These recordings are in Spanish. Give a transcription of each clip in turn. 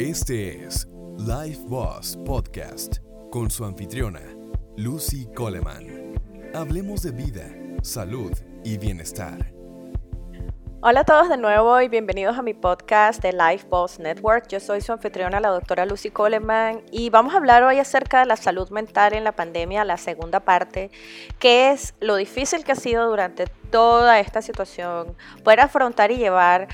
Este es Life Boss Podcast con su anfitriona, Lucy Coleman. Hablemos de vida, salud y bienestar. Hola a todos de nuevo y bienvenidos a mi podcast de Life Boss Network. Yo soy su anfitriona, la doctora Lucy Coleman, y vamos a hablar hoy acerca de la salud mental en la pandemia, la segunda parte, que es lo difícil que ha sido durante toda esta situación poder afrontar y llevar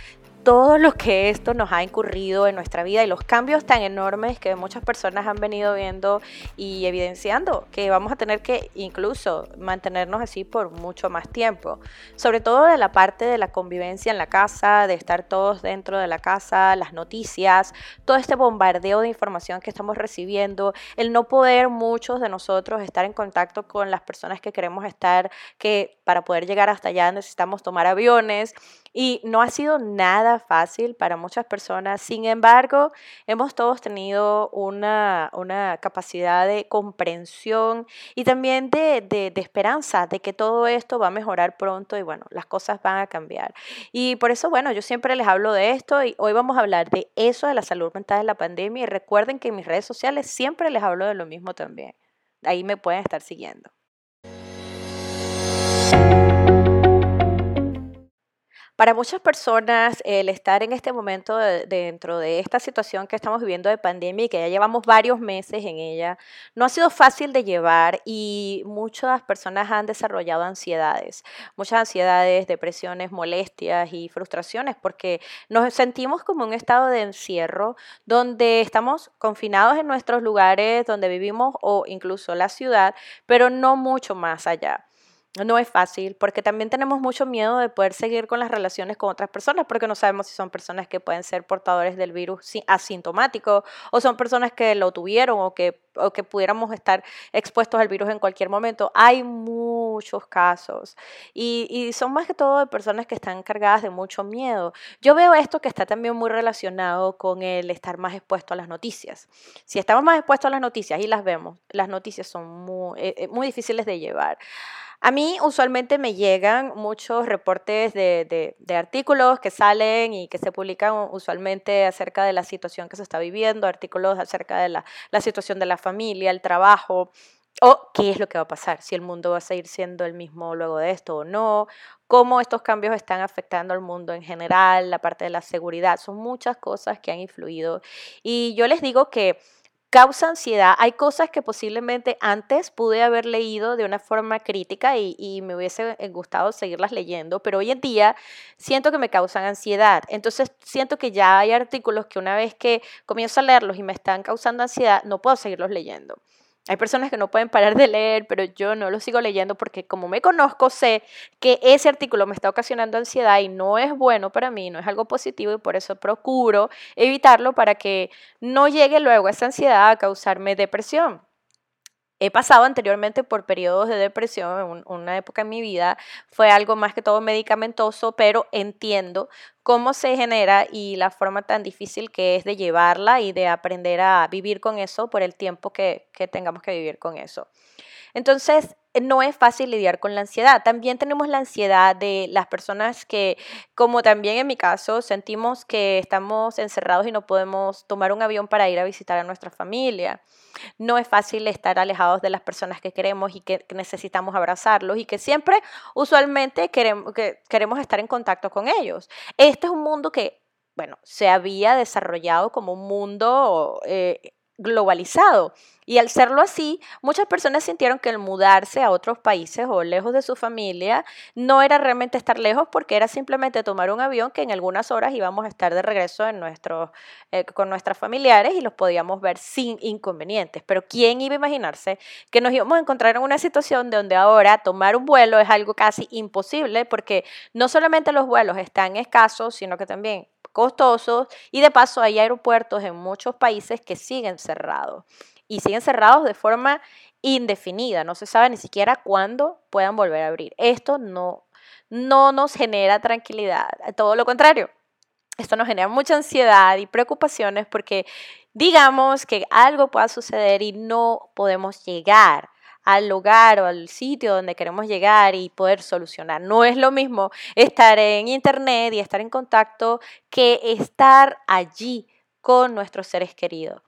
todo lo que esto nos ha incurrido en nuestra vida y los cambios tan enormes que muchas personas han venido viendo y evidenciando que vamos a tener que incluso mantenernos así por mucho más tiempo. Sobre todo de la parte de la convivencia en la casa, de estar todos dentro de la casa, las noticias, todo este bombardeo de información que estamos recibiendo, el no poder muchos de nosotros estar en contacto con las personas que queremos estar, que para poder llegar hasta allá necesitamos tomar aviones y no ha sido nada fácil para muchas personas. Sin embargo, hemos todos tenido una, capacidad de comprensión y también de, de, de, esperanza de que todo esto va a mejorar pronto y bueno, las cosas van a cambiar. Y por eso, bueno, yo siempre les hablo de esto y hoy vamos a hablar de eso, de la salud mental en la pandemia. Y recuerden que en mis redes sociales siempre les hablo de lo mismo también. Ahí me pueden estar siguiendo. Para muchas personas, el estar en este momento dentro de esta situación que estamos viviendo de pandemia y que ya llevamos varios meses en ella, no ha sido fácil de llevar y muchas personas han desarrollado ansiedades, muchas ansiedades, depresiones, molestias y frustraciones porque nos sentimos como un estado de encierro donde estamos confinados en nuestros lugares donde vivimos o incluso la ciudad, pero no mucho más allá. No es fácil porque también tenemos mucho miedo de poder seguir con las relaciones con otras personas porque no sabemos si son personas que pueden ser portadores del virus asintomáticos o son personas que lo tuvieron o que, o que pudiéramos estar expuestos al virus en cualquier momento. Hay muchos casos y, son más que todo de personas que están cargadas de mucho miedo. Yo veo esto que está también muy relacionado con el estar más expuesto a las noticias. Si estamos más expuestos a las noticias y las vemos, las noticias son eh, eh, muy difíciles de llevar. A mí usualmente me llegan muchos reportes de, artículos que salen y que se publican usualmente acerca de la situación que se está viviendo, artículos acerca de la, la situación de la familia, el trabajo, o qué es lo que va a pasar, si el mundo va a seguir siendo el mismo luego de esto o no, cómo estos cambios están afectando al mundo en general, la parte de la seguridad, son muchas cosas que han influido. Y yo les digo que causa ansiedad. Hay cosas que posiblemente antes pude haber leído de una forma crítica y, me hubiese eh, gustado seguirlas leyendo, pero hoy en día siento que me causan ansiedad. Entonces siento que ya hay artículos que una vez que comienzo a leerlos y me están causando ansiedad, no puedo seguirlos leyendo. Hay personas que no pueden parar de leer, pero yo no lo sigo leyendo porque como me conozco, sé que ese artículo me está ocasionando ansiedad y no es bueno para mí, no es algo positivo y por eso procuro evitarlo para que no llegue luego esa ansiedad a causarme depresión. He pasado anteriormente por periodos de depresión, en una época en mi vida fue algo más que todo medicamentoso, pero entiendo cómo se genera y la forma tan difícil que es de llevarla y de aprender a vivir con eso por el tiempo que, que tengamos que vivir con eso. Entonces, no es fácil lidiar con la ansiedad. También tenemos la ansiedad de las personas que, como también en mi caso, sentimos que estamos encerrados y no podemos tomar un avión para ir a visitar a nuestra familia. No es fácil estar alejados de las personas que queremos y que necesitamos abrazarlos y que siempre, usualmente, queremos, que queremos estar en contacto con ellos. Este es un mundo que, bueno, se había desarrollado como un mundo eh, globalizado. Y al serlo así, muchas personas sintieron que el mudarse a otros países o lejos de su familia no era realmente estar lejos porque era simplemente tomar un avión que en algunas horas íbamos a estar de regreso en nuestros, eh, con nuestros familiares y los podíamos ver sin inconvenientes. Pero ¿quién iba a imaginarse que nos íbamos a encontrar en una situación donde ahora tomar un vuelo es algo casi imposible porque no solamente los vuelos están escasos, sino que también costosos y de paso hay aeropuertos en muchos países que siguen cerrados y siguen cerrados de forma indefinida, no se sabe ni siquiera cuándo puedan volver a abrir. Esto no, no nos genera tranquilidad, todo lo contrario. Esto nos genera mucha ansiedad y preocupaciones porque digamos que algo pueda suceder y no podemos llegar al lugar o al sitio donde queremos llegar y poder solucionar. No es lo mismo estar en internet y estar en contacto que estar allí con nuestros seres queridos.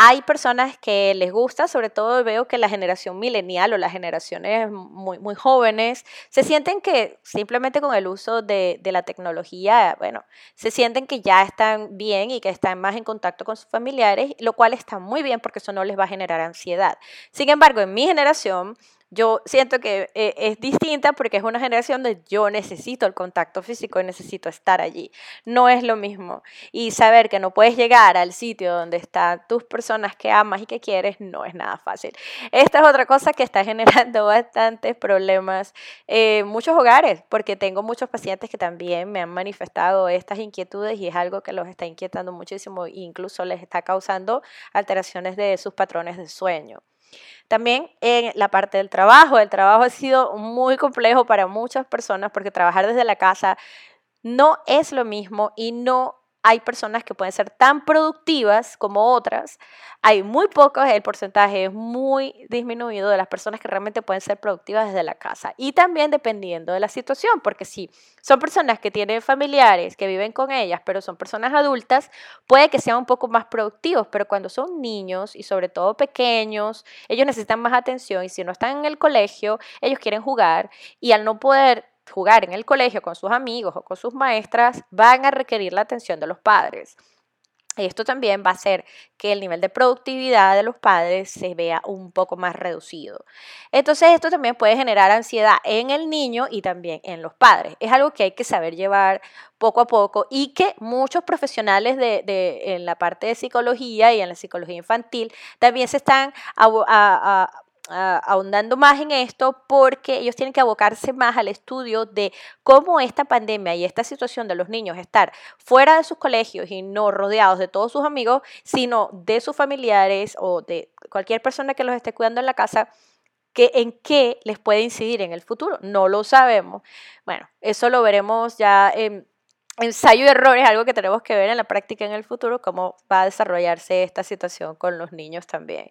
Hay personas que les gusta, sobre todo veo que la generación milenial o las generaciones muy, muy jóvenes se sienten que simplemente con el uso de, de, la tecnología, bueno, se sienten que ya están bien y que están más en contacto con sus familiares, lo cual está muy bien porque eso no les va a generar ansiedad. Sin embargo, en mi generación, yo siento que eh, es distinta porque es una generación donde yo necesito el contacto físico y necesito estar allí. No es lo mismo. Y saber que no puedes llegar al sitio donde están tus personas que amas y que quieres no es nada fácil. Esta es otra cosa que está generando bastantes problemas en muchos hogares porque tengo muchos pacientes que también me han manifestado estas inquietudes y es algo que los está inquietando muchísimo e incluso les está causando alteraciones de sus patrones de sueño. También en la parte del trabajo, el trabajo ha sido muy complejo para muchas personas porque trabajar desde la casa no es lo mismo y no hay personas que pueden ser tan productivas como otras. Hay muy pocos, el porcentaje es muy disminuido de las personas que realmente pueden ser productivas desde la casa. Y también dependiendo de la situación, porque si son personas que tienen familiares, que viven con ellas, pero son personas adultas, puede que sean un poco más productivos, pero cuando son niños y sobre todo pequeños, ellos necesitan más atención y si no están en el colegio, ellos quieren jugar y al no poder jugar en el colegio con sus amigos o con sus maestras, van a requerir la atención de los padres. Esto también va a hacer que el nivel de productividad de los padres se vea un poco más reducido. Entonces esto también puede generar ansiedad en el niño y también en los padres. Es algo que hay que saber llevar poco a poco y que muchos profesionales de, en la parte de psicología y en la psicología infantil también se están ahondando más en esto porque ellos tienen que abocarse más al estudio de cómo esta pandemia y esta situación de los niños estar fuera de sus colegios y no rodeados de todos sus amigos, sino de sus familiares o de cualquier persona que los esté cuidando en la casa, que en qué les puede incidir en el futuro. No lo sabemos. Bueno, eso lo veremos ya en ensayo y error es algo que tenemos que ver en la práctica en el futuro, cómo va a desarrollarse esta situación con los niños también.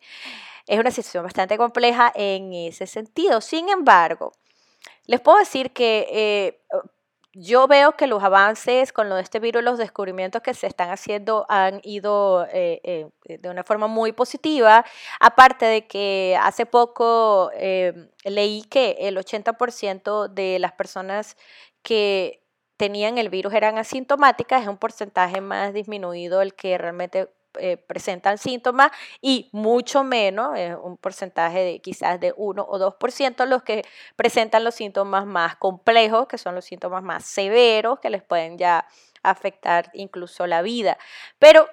Es una situación bastante compleja en ese sentido. Sin embargo, les puedo decir que eh, yo veo que los avances con lo de este virus, los descubrimientos que se están haciendo han ido eh, eh, de una forma muy positiva. Aparte de que hace poco leí que el 80% de las personas que tenían el virus eran asintomáticas, es un porcentaje más disminuido el que realmente eh, presentan síntomas y mucho menos, un porcentaje de quizás de 1 o 2% los que presentan los síntomas más complejos, que son los síntomas más severos, que les pueden ya afectar incluso la vida. Pero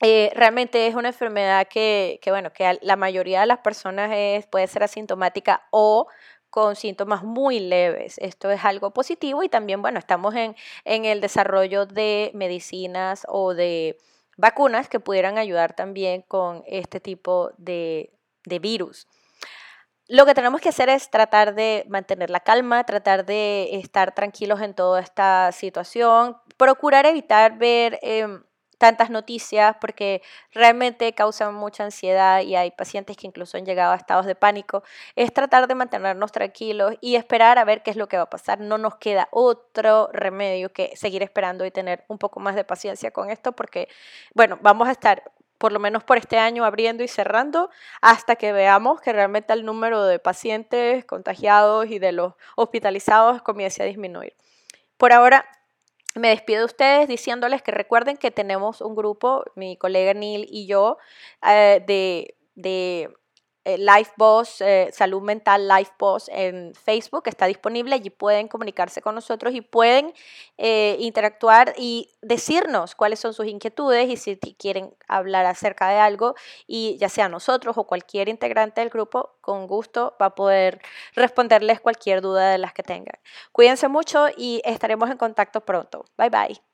eh, realmente es una enfermedad que, que, bueno, que la mayoría de las personas es, puede ser asintomática o con síntomas muy leves. Esto es algo positivo y también, bueno, estamos en, en el desarrollo de medicinas o de vacunas que pudieran ayudar también con este tipo de, de virus. Lo que tenemos que hacer es tratar de mantener la calma, tratar de estar tranquilos en toda esta situación, procurar evitar ver... Em, tantas noticias porque realmente causan mucha ansiedad y hay pacientes que incluso han llegado a estados de pánico, es tratar de mantenernos tranquilos y esperar a ver qué es lo que va a pasar. No nos queda otro remedio que seguir esperando y tener un poco más de paciencia con esto porque, bueno, vamos a estar por lo menos por este año abriendo y cerrando hasta que veamos que realmente el número de pacientes contagiados y de los hospitalizados comience a disminuir. Por ahora me despido de ustedes diciéndoles que recuerden que tenemos un grupo, mi colega Neil y yo, eh, de, de eh, Life Boss, eh, Salud Mental Life Boss en Facebook, está disponible. Allí pueden comunicarse con nosotros y pueden eh, interactuar y decirnos cuáles son sus inquietudes y si quieren hablar acerca de algo. Y ya sea nosotros o cualquier integrante del grupo, con gusto va a poder responderles cualquier duda de las que tengan. Cuídense mucho y estaremos en contacto pronto. Bye bye.